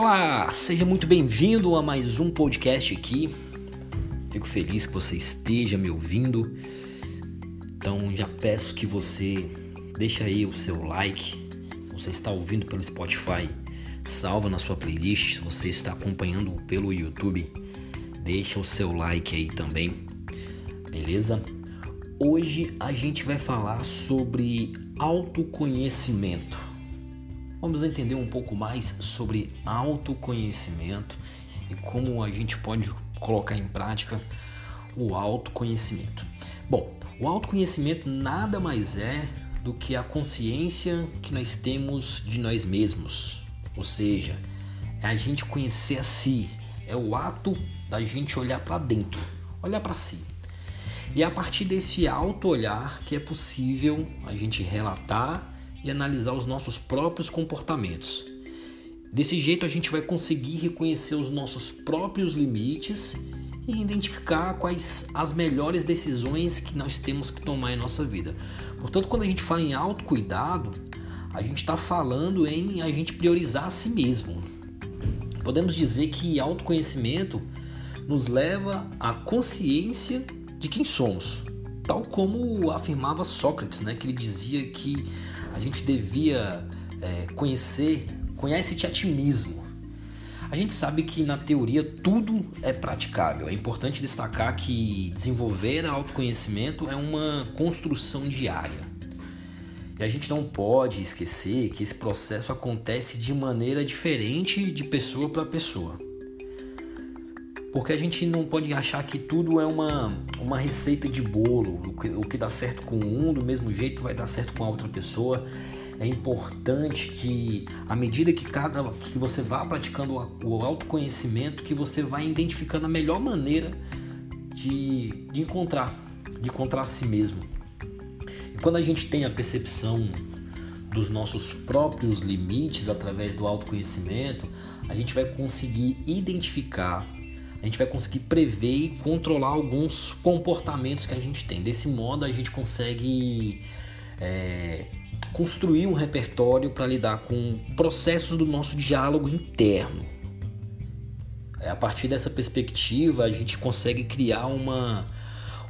Olá, seja muito bem-vindo a mais um podcast aqui. Fico feliz que você esteja me ouvindo. Então já peço que você deixe aí o seu like. Você está ouvindo pelo Spotify, salva na sua playlist. Se você está acompanhando pelo YouTube, deixa o seu like aí também. Beleza? Hoje a gente vai falar sobre autoconhecimento. Vamos entender um pouco mais sobre autoconhecimento e como a gente pode colocar em prática o autoconhecimento. Bom, o autoconhecimento nada mais é do que a consciência que nós temos de nós mesmos, ou seja, é a gente conhecer a si, é o ato da gente olhar para dentro, olhar para si. E é a partir desse auto olhar que é possível a gente relatar e analisar os nossos próprios comportamentos. Desse jeito a gente vai conseguir reconhecer os nossos próprios limites e identificar quais as melhores decisões que nós temos que tomar em nossa vida. Portanto, quando a gente fala em autocuidado, a gente está falando em a gente priorizar a si mesmo. Podemos dizer que autoconhecimento nos leva à consciência de quem somos, tal como afirmava Sócrates, né, que ele dizia que a gente devia é, conhecer, conhece-te a ti mesmo. A gente sabe que na teoria tudo é praticável. É importante destacar que desenvolver autoconhecimento é uma construção diária. E a gente não pode esquecer que esse processo acontece de maneira diferente de pessoa para pessoa. Porque a gente não pode achar que tudo é uma, uma receita de bolo. O que, o que dá certo com um, do mesmo jeito vai dar certo com a outra pessoa. É importante que, à medida que cada que você vá praticando o autoconhecimento, que você vai identificando a melhor maneira de, de encontrar, de encontrar si mesmo. E quando a gente tem a percepção dos nossos próprios limites através do autoconhecimento, a gente vai conseguir identificar a gente vai conseguir prever e controlar alguns comportamentos que a gente tem. Desse modo, a gente consegue é, construir um repertório para lidar com processos do nosso diálogo interno. É, a partir dessa perspectiva, a gente consegue criar uma,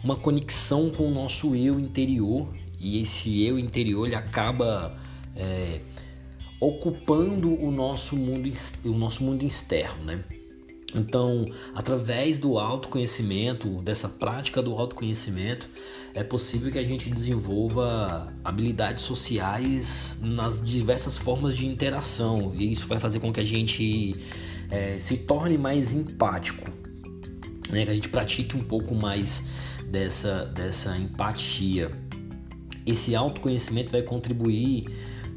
uma conexão com o nosso eu interior e esse eu interior ele acaba é, ocupando o nosso mundo, o nosso mundo externo, né? Então, através do autoconhecimento, dessa prática do autoconhecimento, é possível que a gente desenvolva habilidades sociais nas diversas formas de interação, e isso vai fazer com que a gente é, se torne mais empático, né? que a gente pratique um pouco mais dessa, dessa empatia. Esse autoconhecimento vai contribuir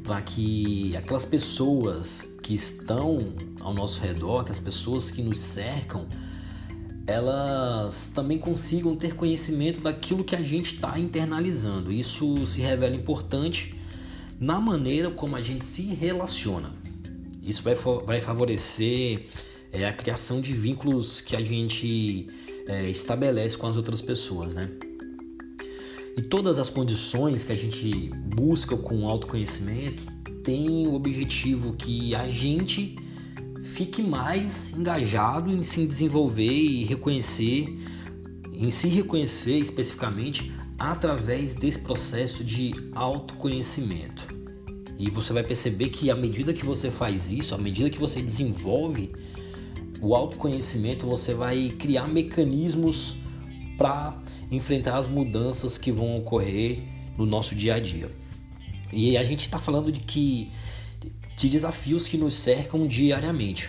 para que aquelas pessoas que estão ao nosso redor, que as pessoas que nos cercam, elas também consigam ter conhecimento daquilo que a gente está internalizando. Isso se revela importante na maneira como a gente se relaciona. Isso vai, vai favorecer é, a criação de vínculos que a gente é, estabelece com as outras pessoas, né? E todas as condições que a gente busca com autoconhecimento tem o objetivo que a gente fique mais engajado em se desenvolver e reconhecer, em se reconhecer especificamente através desse processo de autoconhecimento. E você vai perceber que à medida que você faz isso, à medida que você desenvolve o autoconhecimento, você vai criar mecanismos para enfrentar as mudanças que vão ocorrer no nosso dia a dia. E a gente está falando de que de desafios que nos cercam diariamente,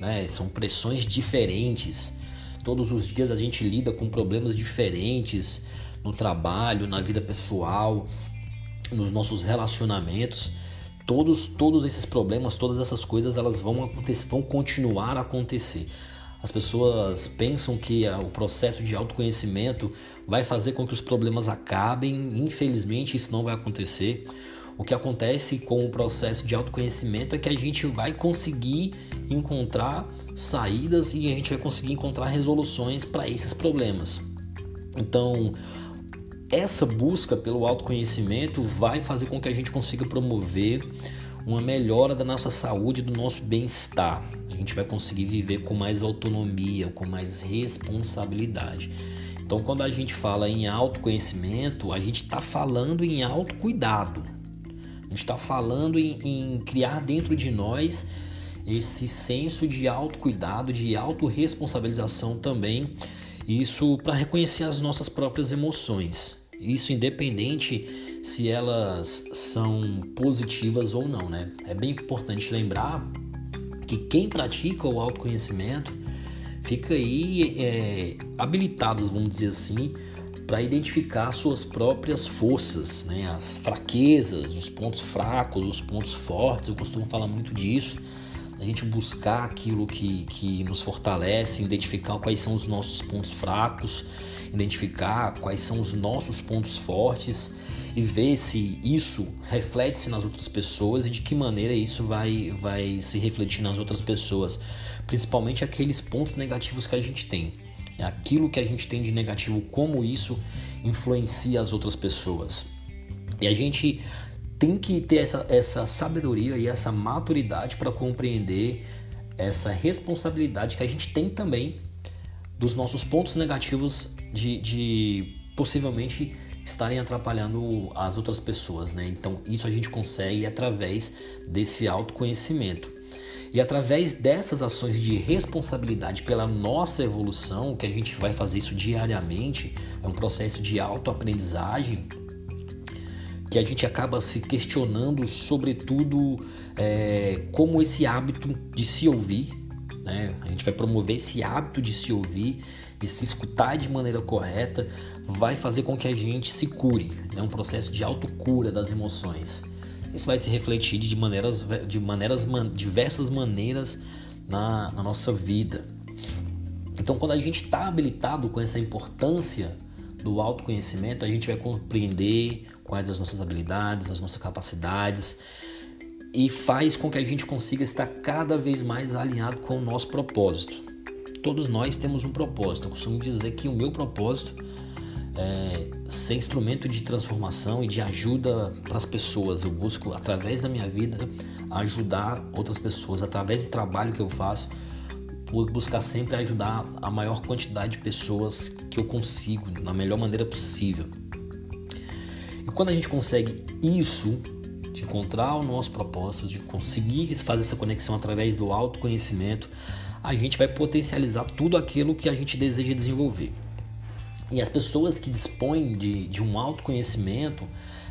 né? São pressões diferentes. Todos os dias a gente lida com problemas diferentes no trabalho, na vida pessoal, nos nossos relacionamentos. Todos, todos esses problemas, todas essas coisas, elas vão acontecer, vão continuar a acontecer. As pessoas pensam que o processo de autoconhecimento vai fazer com que os problemas acabem. Infelizmente, isso não vai acontecer. O que acontece com o processo de autoconhecimento é que a gente vai conseguir encontrar saídas e a gente vai conseguir encontrar resoluções para esses problemas. Então, essa busca pelo autoconhecimento vai fazer com que a gente consiga promover uma melhora da nossa saúde, do nosso bem-estar. A gente vai conseguir viver com mais autonomia, com mais responsabilidade. Então, quando a gente fala em autoconhecimento, a gente está falando em autocuidado. A gente está falando em, em criar dentro de nós esse senso de autocuidado, de autorresponsabilização também. Isso para reconhecer as nossas próprias emoções. Isso independente se elas são positivas ou não, né? É bem importante lembrar que quem pratica o autoconhecimento fica aí é, habilitados, vamos dizer assim, para identificar suas próprias forças, né? as fraquezas, os pontos fracos, os pontos fortes. Eu costumo falar muito disso. A gente buscar aquilo que, que nos fortalece, identificar quais são os nossos pontos fracos, identificar quais são os nossos pontos fortes e ver se isso reflete-se nas outras pessoas e de que maneira isso vai, vai se refletir nas outras pessoas, principalmente aqueles pontos negativos que a gente tem. É aquilo que a gente tem de negativo, como isso influencia as outras pessoas. E a gente tem que ter essa, essa sabedoria e essa maturidade para compreender essa responsabilidade que a gente tem também dos nossos pontos negativos de, de possivelmente estarem atrapalhando as outras pessoas, né? Então isso a gente consegue através desse autoconhecimento. E através dessas ações de responsabilidade pela nossa evolução, que a gente vai fazer isso diariamente, é um processo de autoaprendizagem, que a gente acaba se questionando, sobretudo, é, como esse hábito de se ouvir, né? A gente vai promover esse hábito de se ouvir, de se escutar de maneira correta, vai fazer com que a gente se cure. É um processo de autocura das emoções. Isso vai se refletir de maneiras, de maneiras diversas maneiras na, na nossa vida. Então, quando a gente está habilitado com essa importância do autoconhecimento, a gente vai compreender quais as nossas habilidades, as nossas capacidades e faz com que a gente consiga estar cada vez mais alinhado com o nosso propósito. Todos nós temos um propósito. Eu costumo dizer que o meu propósito é ser instrumento de transformação e de ajuda para as pessoas. Eu busco, através da minha vida, ajudar outras pessoas, através do trabalho que eu faço, buscar sempre ajudar a maior quantidade de pessoas que eu consigo, da melhor maneira possível. E quando a gente consegue isso, de encontrar o nosso propósito, de conseguir fazer essa conexão através do autoconhecimento, a gente vai potencializar tudo aquilo que a gente deseja desenvolver. E as pessoas que dispõem de, de um autoconhecimento,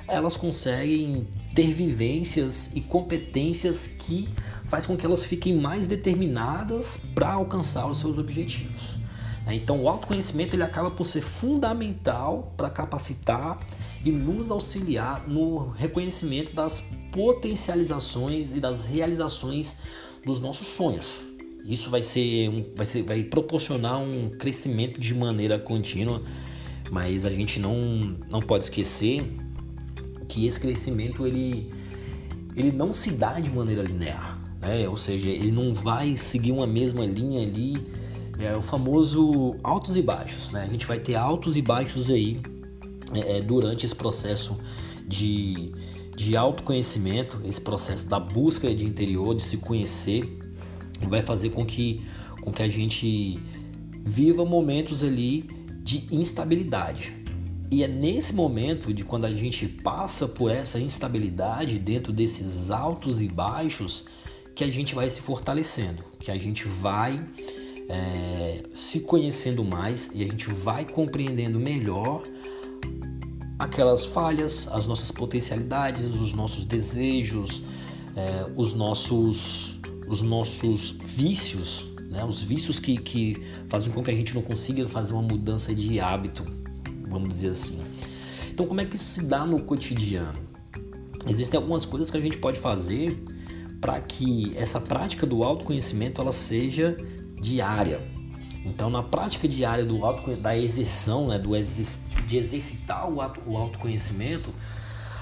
elas conseguem ter vivências e competências que faz com que elas fiquem mais determinadas para alcançar os seus objetivos. Né? Então, o autoconhecimento ele acaba por ser fundamental para capacitar e nos auxiliar no reconhecimento das potencializações e das realizações dos nossos sonhos. Isso vai ser, um, vai ser, vai proporcionar um crescimento de maneira contínua, mas a gente não, não pode esquecer que esse crescimento ele, ele não se dá de maneira linear, né? Ou seja, ele não vai seguir uma mesma linha ali, é o famoso altos e baixos, né? A gente vai ter altos e baixos aí é, é, durante esse processo de, de autoconhecimento, esse processo da busca de interior, de se conhecer, vai fazer com que, com que a gente viva momentos ali de instabilidade. E é nesse momento de quando a gente passa por essa instabilidade dentro desses altos e baixos que a gente vai se fortalecendo, que a gente vai é, se conhecendo mais e a gente vai compreendendo melhor aquelas falhas, as nossas potencialidades, os nossos desejos, é, os nossos os nossos vícios, né? os vícios que, que fazem com que a gente não consiga fazer uma mudança de hábito, vamos dizer assim. Então, como é que isso se dá no cotidiano? Existem algumas coisas que a gente pode fazer para que essa prática do autoconhecimento ela seja diária. Então, na prática diária do auto, da exerção, né, do de exercitar o, auto, o autoconhecimento,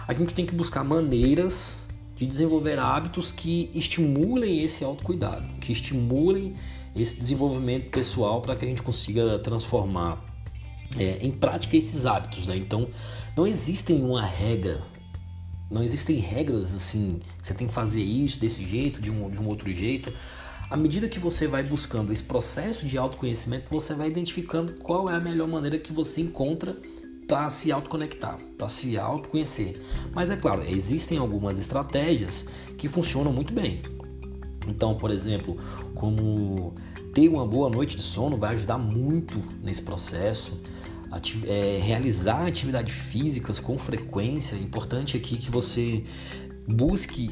a gente tem que buscar maneiras de desenvolver hábitos que estimulem esse autocuidado, que estimulem esse desenvolvimento pessoal para que a gente consiga transformar é, em prática esses hábitos. Né? Então, não existe uma regra não existem regras assim, você tem que fazer isso desse jeito, de um, de um outro jeito. À medida que você vai buscando esse processo de autoconhecimento, você vai identificando qual é a melhor maneira que você encontra para se autoconectar, para se autoconhecer. Mas é claro, existem algumas estratégias que funcionam muito bem. Então, por exemplo, como ter uma boa noite de sono vai ajudar muito nesse processo. Ati é, realizar atividades físicas com frequência. É importante aqui que você busque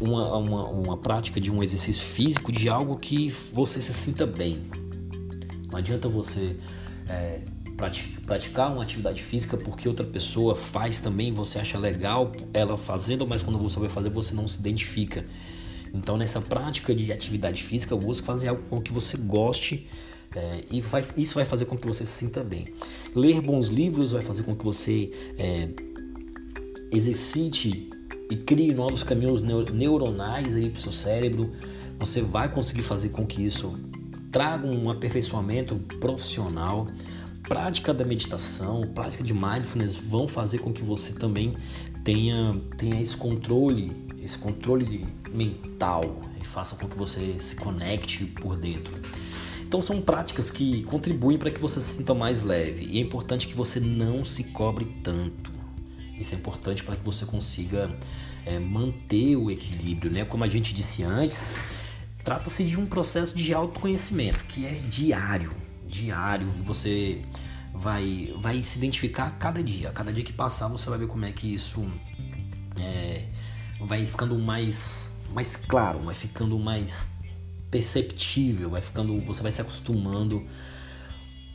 uma, uma, uma prática de um exercício físico de algo que você se sinta bem. Não adianta você é, praticar uma atividade física porque outra pessoa faz também, você acha legal ela fazendo, mas quando você vai fazer você não se identifica. Então, nessa prática de atividade física, busque fazer algo com que você goste é, e vai, isso vai fazer com que você se sinta bem. Ler bons livros vai fazer com que você é, exercite e crie novos caminhos neuronais aí para o seu cérebro. Você vai conseguir fazer com que isso traga um aperfeiçoamento profissional. Prática da meditação, prática de mindfulness vão fazer com que você também tenha, tenha esse controle esse controle mental e faça com que você se conecte por dentro. Então são práticas que contribuem para que você se sinta mais leve e é importante que você não se cobre tanto. Isso é importante para que você consiga é, manter o equilíbrio, né? Como a gente disse antes, trata-se de um processo de autoconhecimento que é diário, diário. E você vai vai se identificar a cada dia. A cada dia que passar você vai ver como é que isso é, vai ficando mais, mais claro, vai ficando mais perceptível, vai ficando, você vai se acostumando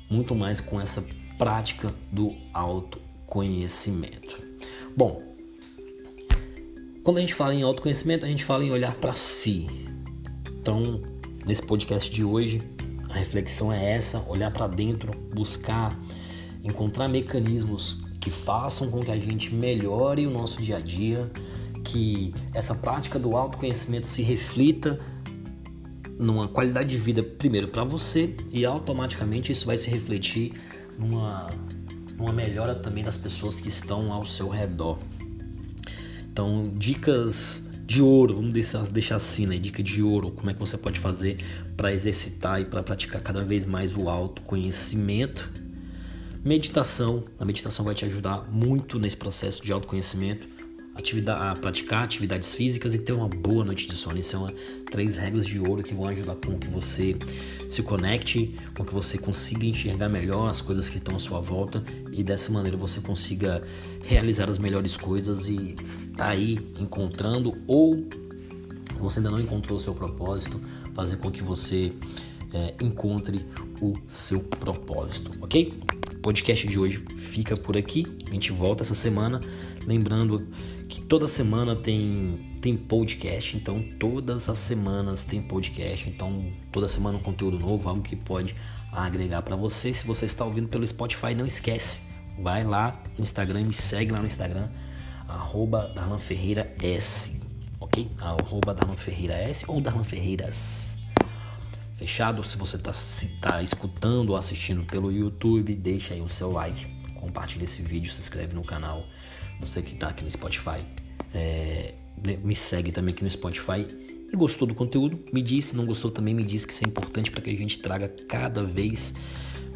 muito mais com essa prática do autoconhecimento. Bom, quando a gente fala em autoconhecimento, a gente fala em olhar para si. Então, nesse podcast de hoje, a reflexão é essa: olhar para dentro, buscar encontrar mecanismos que façam com que a gente melhore o nosso dia a dia, que essa prática do autoconhecimento se reflita numa qualidade de vida primeiro para você e automaticamente isso vai se refletir numa, numa melhora também das pessoas que estão ao seu redor. Então, dicas de ouro, vamos deixar, deixar assim, né? Dica de ouro, como é que você pode fazer para exercitar e para praticar cada vez mais o autoconhecimento. Meditação, a meditação vai te ajudar muito nesse processo de autoconhecimento a praticar atividades físicas e ter uma boa noite de sono. Isso são três regras de ouro que vão ajudar com que você se conecte, com que você consiga enxergar melhor as coisas que estão à sua volta e dessa maneira você consiga realizar as melhores coisas e estar aí encontrando ou se você ainda não encontrou o seu propósito, fazer com que você é, encontre o seu propósito, ok? Podcast de hoje fica por aqui. A gente volta essa semana. Lembrando que toda semana tem, tem podcast, então todas as semanas tem podcast, então toda semana um conteúdo novo, algo que pode agregar para você. Se você está ouvindo pelo Spotify, não esquece, vai lá no Instagram, me segue lá no Instagram, arroba Darlan Ferreira S, ok? Arroba Darlan Ferreira S ou Darlan Ferreiras. Fechado? Se você está tá escutando ou assistindo pelo YouTube, deixa aí o seu like, compartilha esse vídeo, se inscreve no canal você que está aqui no Spotify, é, me segue também aqui no Spotify e gostou do conteúdo, me diz. Se não gostou também, me diz que isso é importante para que a gente traga cada vez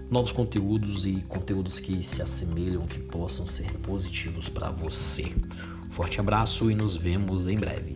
novos conteúdos e conteúdos que se assemelham, que possam ser positivos para você. Forte abraço e nos vemos em breve.